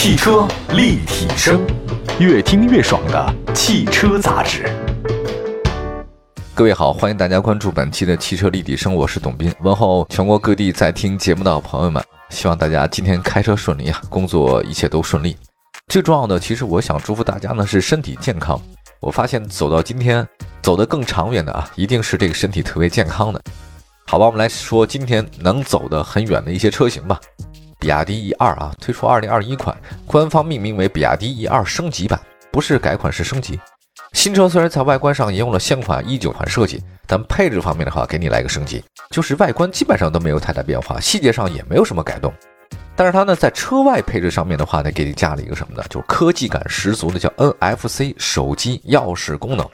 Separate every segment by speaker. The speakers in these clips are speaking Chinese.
Speaker 1: 汽车立体声，越听越爽的汽车杂志。
Speaker 2: 各位好，欢迎大家关注本期的汽车立体声，我是董斌。问候全国各地在听节目的朋友们，希望大家今天开车顺利啊，工作一切都顺利。最重要的，其实我想祝福大家呢是身体健康。我发现走到今天，走得更长远的啊，一定是这个身体特别健康的。好吧，我们来说今天能走得很远的一些车型吧。比亚迪 E 二啊，推出2021款，官方命名为比亚迪 E 二升级版，不是改款是升级。新车虽然在外观上沿用了现款一九款设计，但配置方面的话，给你来个升级，就是外观基本上都没有太大变化，细节上也没有什么改动。但是它呢，在车外配置上面的话呢，给你加了一个什么呢？就是科技感十足的叫 NFC 手机钥匙功能。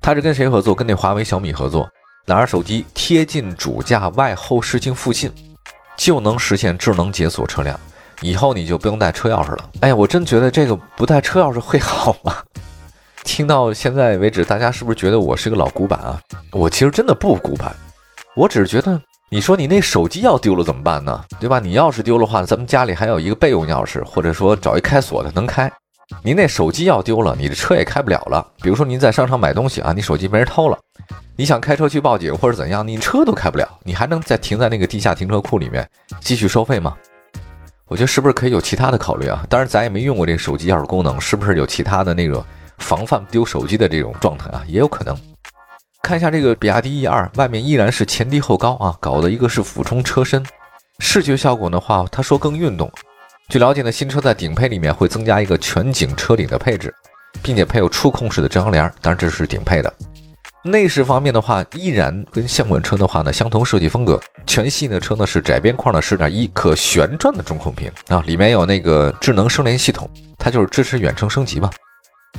Speaker 2: 它是跟谁合作？跟那华为、小米合作，拿着手机贴近主驾外后视镜附近。就能实现智能解锁车辆，以后你就不用带车钥匙了。哎呀，我真觉得这个不带车钥匙会好吗？听到现在为止，大家是不是觉得我是个老古板啊？我其实真的不古板，我只是觉得，你说你那手机要丢了怎么办呢？对吧？你要是丢了话，咱们家里还有一个备用钥匙，或者说找一开锁的能开。您那手机要丢了，你的车也开不了了。比如说您在商场买东西啊，你手机被人偷了。你想开车去报警或者怎样，你车都开不了，你还能再停在那个地下停车库里面继续收费吗？我觉得是不是可以有其他的考虑啊？当然咱也没用过这个手机钥匙功能，是不是有其他的那个防范丢手机的这种状态啊？也有可能。看一下这个比亚迪 E 二，外面依然是前低后高啊，搞的一个是俯冲车身，视觉效果的话，他说更运动。据了解呢，新车在顶配里面会增加一个全景车顶的配置，并且配有触控式的遮阳帘，当然这是顶配的。内饰方面的话，依然跟现款车的话呢相同设计风格。全系的车呢是窄边框的十点一可旋转的中控屏啊，里面有那个智能声联系统，它就是支持远程升级嘛。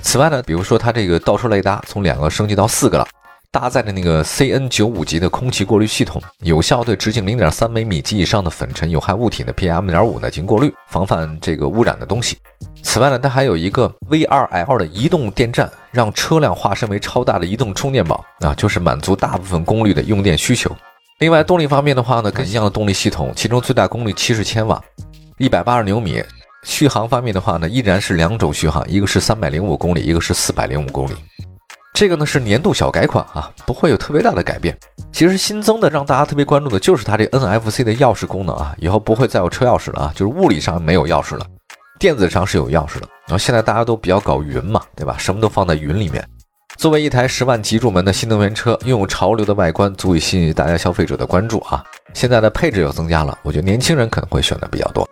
Speaker 2: 此外呢，比如说它这个倒车雷达从两个升级到四个了。搭载的那个 CN 九五级的空气过滤系统，有效对直径零点三微米及以上的粉尘有害物体的 PM 点五呢进行过滤，防范这个污染的东西。此外呢，它还有一个 V2L 的移动电站，让车辆化身为超大的移动充电宝啊，就是满足大部分功率的用电需求。另外，动力方面的话呢，跟一样的动力系统，其中最大功率七十千瓦，一百八十牛米。续航方面的话呢，依然是两种续航，一个是三百零五公里，一个是四百零五公里。这个呢是年度小改款啊，不会有特别大的改变。其实新增的让大家特别关注的就是它这 NFC 的钥匙功能啊，以后不会再有车钥匙了啊，就是物理上没有钥匙了，电子上是有钥匙的。然后现在大家都比较搞云嘛，对吧？什么都放在云里面。作为一台十万级入门的新能源车，拥有潮流的外观，足以吸引大家消费者的关注啊。现在的配置又增加了，我觉得年轻人可能会选的比较多。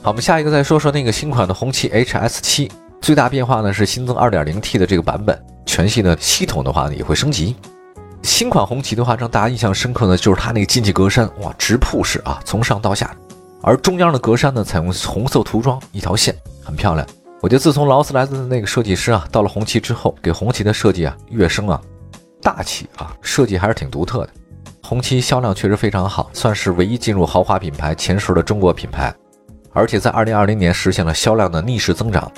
Speaker 2: 好，我们下一个再说说那个新款的红旗 HS7，最大变化呢是新增 2.0T 的这个版本。全系的系统的话呢也会升级。新款红旗的话，让大家印象深刻呢，就是它那个进气格栅，哇，直瀑式啊，从上到下。而中央的格栅呢，采用红色涂装，一条线，很漂亮。我觉得自从劳斯莱斯的那个设计师啊，到了红旗之后，给红旗的设计啊，跃升啊，大气啊，设计还是挺独特的。红旗销量确实非常好，算是唯一进入豪华品牌前十的中国品牌，而且在二零二零年实现了销量的逆势增长。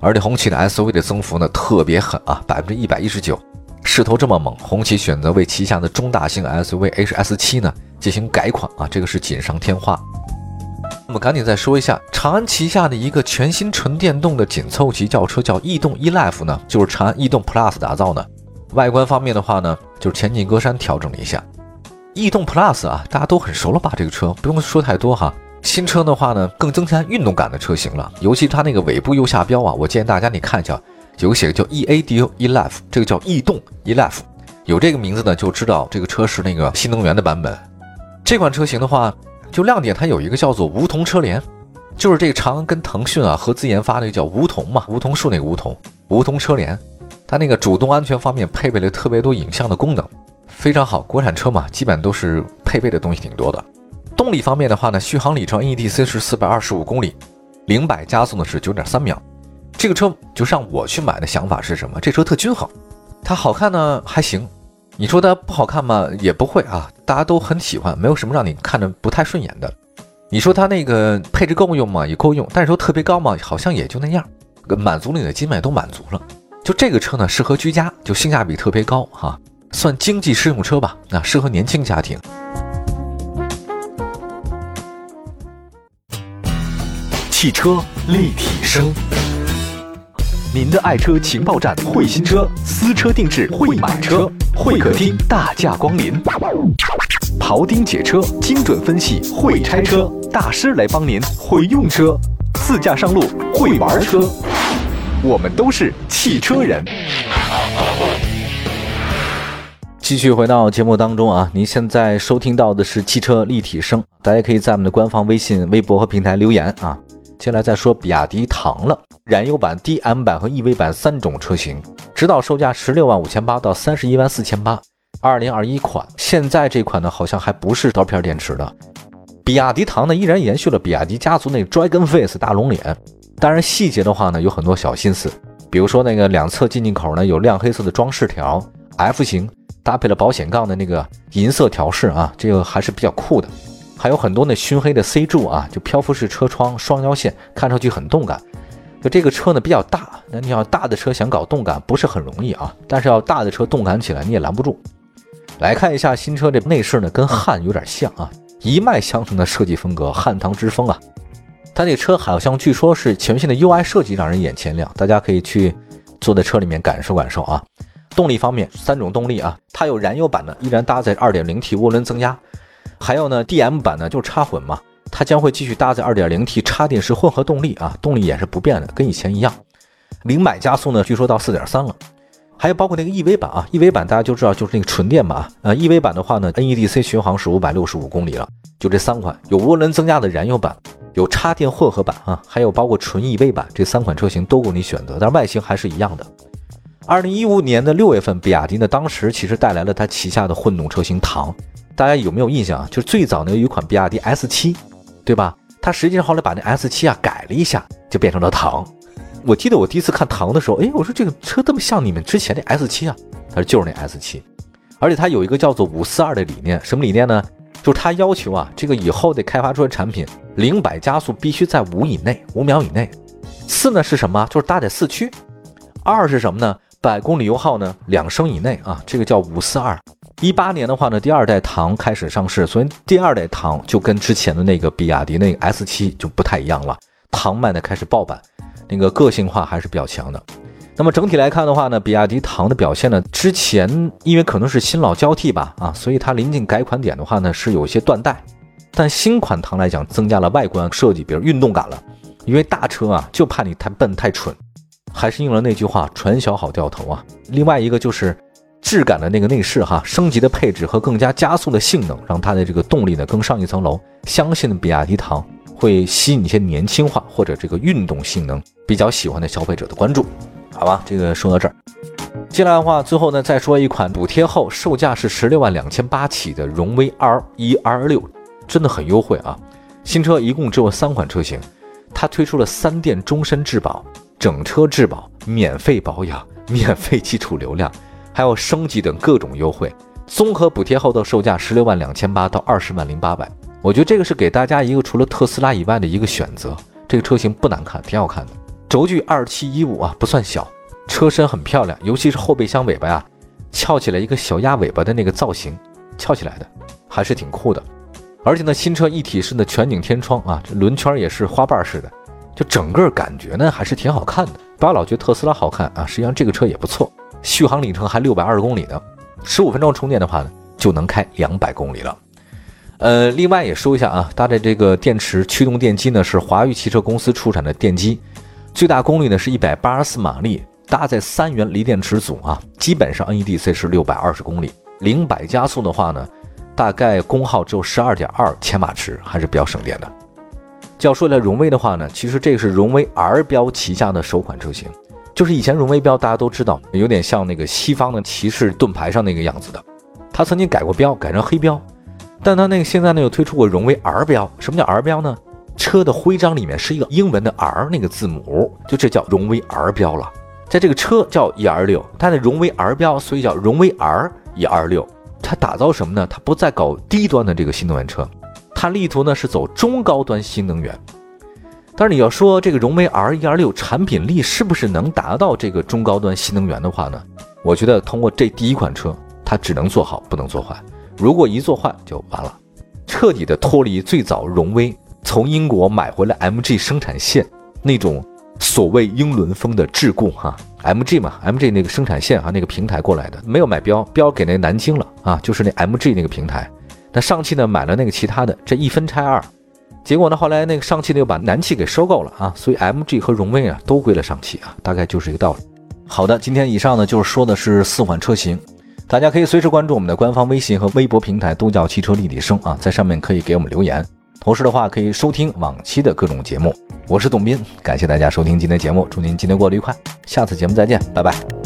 Speaker 2: 而且红旗的 SUV 的增幅呢特别狠啊，百分之一百一十九，势头这么猛，红旗选择为旗下的中大型 SUV HS7 呢进行改款啊，这个是锦上添花。我们赶紧再说一下，长安旗下的一个全新纯电动的紧凑级轿车叫逸动 eLife 呢，就是长安逸动 Plus 打造的。外观方面的话呢，就是前进格栅调整了一下。逸动 Plus 啊，大家都很熟了吧？这个车不用说太多哈。新车的话呢，更增加运动感的车型了，尤其它那个尾部右下标啊，我建议大家你看一下，有写个叫 E A D O E Life，这个叫逸动 E Life，有这个名字呢，就知道这个车是那个新能源的版本。这款车型的话，就亮点它有一个叫做梧桐车联，就是这个长安跟腾讯啊合资研发那个叫梧桐嘛，梧桐树那个梧桐，梧桐车联，它那个主动安全方面配备了特别多影像的功能，非常好。国产车嘛，基本都是配备的东西挺多的。动力方面的话呢，续航里程 NEDC 是四百二十五公里，零百加速呢是九点三秒。这个车就让我去买的想法是什么？这车特均衡，它好看呢还行，你说它不好看吗？也不会啊，大家都很喜欢，没有什么让你看着不太顺眼的。你说它那个配置够用吗？也够用，但是说特别高吗？好像也就那样，满足了你的基本也都满足了。就这个车呢，适合居家，就性价比特别高哈，算经济适用车吧，那适合年轻家庭。
Speaker 1: 汽车立体声，您的爱车情报站，会新车，私车定制，会买车，会客厅大驾光临，庖丁解车，精准分析，会拆车大师来帮您，会用车，自驾上路，会玩车，我们都是汽车人。
Speaker 2: 继续回到节目当中啊，您现在收听到的是汽车立体声，大家可以在我们的官方微信、微博和平台留言啊。接下来再说比亚迪唐了，燃油版、DM 版和 EV 版三种车型，指导售价十六万五千八到三十一万四千八，二零二一款。现在这款呢，好像还不是刀片电池的。比亚迪唐呢，依然延续了比亚迪家族那 Dragon Face 大龙脸，当然细节的话呢，有很多小心思，比如说那个两侧进气口呢有亮黑色的装饰条，F 型。搭配了保险杠的那个银色调饰啊，这个还是比较酷的。还有很多那熏黑的 C 柱啊，就漂浮式车窗、双腰线，看上去很动感。就这个车呢比较大，那你要大的车想搞动感不是很容易啊。但是要大的车动感起来你也拦不住。来看一下新车这内饰呢，跟汉有点像啊，一脉相承的设计风格，汉唐之风啊。它这车好像据说是全新的 UI 设计，让人眼前亮。大家可以去坐在车里面感受感受啊。动力方面，三种动力啊，它有燃油版的，依然搭载 2.0T 涡轮增压，还有呢，DM 版呢就是插混嘛，它将会继续搭载 2.0T 插电式混合动力啊，动力也是不变的，跟以前一样。零百加速呢，据说到4.3了。还有包括那个 EV 版啊，EV 版大家就知道就是那个纯电版，呃，EV 版的话呢，NEDC 巡航是565公里了。就这三款，有涡轮增压的燃油版，有插电混合版啊，还有包括纯 EV 版，这三款车型都供你选择，但外形还是一样的。二零一五年的六月份，比亚迪呢当时其实带来了它旗下的混动车型唐，大家有没有印象啊？就是最早呢有一款比亚迪 S 七，对吧？它实际上后来把那 S 七啊改了一下，就变成了唐。我记得我第一次看唐的时候，哎，我说这个车这么像你们之前的 S 七啊？他说就是那 S 七，而且它有一个叫做五四二的理念，什么理念呢？就是它要求啊，这个以后得开发出来产品，零百加速必须在五以内，五秒以内。四呢是什么？就是搭载四驱。二是什么呢？百公里油耗呢，两升以内啊，这个叫五四二。一八年的话呢，第二代唐开始上市，所以第二代唐就跟之前的那个比亚迪那个 S 七就不太一样了。唐卖的开始爆版，那个个性化还是比较强的。那么整体来看的话呢，比亚迪唐的表现呢，之前因为可能是新老交替吧，啊，所以它临近改款点的话呢，是有一些断代。但新款唐来讲，增加了外观设计，比如运动感了，因为大车啊，就怕你太笨太蠢。还是应了那句话，船小好掉头啊。另外一个就是质感的那个内饰哈，升级的配置和更加加速的性能，让它的这个动力呢更上一层楼。相信比亚迪唐会吸引一些年轻化或者这个运动性能比较喜欢的消费者的关注，好吧？这个说到这儿，接下来的话，最后呢再说一款补贴后售价是十六万两千八起的荣威 R 一 R 六，真的很优惠啊！新车一共只有三款车型，它推出了三电终身质保。整车质保、免费保养、免费基础流量，还有升级等各种优惠，综合补贴后的售价十六万两千八到二十万零八百。我觉得这个是给大家一个除了特斯拉以外的一个选择。这个车型不难看，挺好看的，轴距二七一五啊，不算小，车身很漂亮，尤其是后备箱尾巴呀，翘起来一个小鸭尾巴的那个造型，翘起来的还是挺酷的。而且呢，新车一体式的全景天窗啊，这轮圈也是花瓣式的。就整个感觉呢，还是挺好看的。不要老觉得特斯拉好看啊，实际上这个车也不错。续航里程还六百二十公里呢，十五分钟充电的话呢，就能开两百公里了。呃，另外也说一下啊，搭载这个电池驱动电机呢，是华域汽车公司出产的电机，最大功率呢是一百八十四马力，搭载三元锂电池组啊，基本上 NEDC 是六百二十公里，零百加速的话呢，大概功耗只有十二点二千瓦时，还是比较省电的。要说来荣威的话呢，其实这个是荣威 R 标旗下的首款车型，就是以前荣威标大家都知道，有点像那个西方的骑士盾牌上那个样子的。它曾经改过标，改成黑标，但它那个现在呢又推出过荣威 R 标。什么叫 R 标呢？车的徽章里面是一个英文的 R 那个字母，就这叫荣威 R 标了。在这个车叫 E R 六，它的荣威 R 标，所以叫荣威 R E R 六。它打造什么呢？它不再搞低端的这个新能源车。它力图呢是走中高端新能源，但是你要说这个荣威 R 一二六产品力是不是能达到这个中高端新能源的话呢？我觉得通过这第一款车，它只能做好，不能做坏。如果一做坏就完了，彻底的脱离最早荣威从英国买回来 MG 生产线那种所谓英伦风的桎梏哈，MG 嘛，MG 那个生产线啊，那个平台过来的，没有买标，标给那南京了啊，就是那 MG 那个平台。那上汽呢买了那个其他的，这一分拆二，结果呢后来那个上汽呢又把南汽给收购了啊，所以 MG 和荣威啊都归了上汽啊，大概就是一个道理。好的，今天以上呢就是说的是四款车型，大家可以随时关注我们的官方微信和微博平台，都叫汽车立体声啊，在上面可以给我们留言，同时的话可以收听往期的各种节目。我是董斌，感谢大家收听今天节目，祝您今天过得愉快，下次节目再见，拜拜。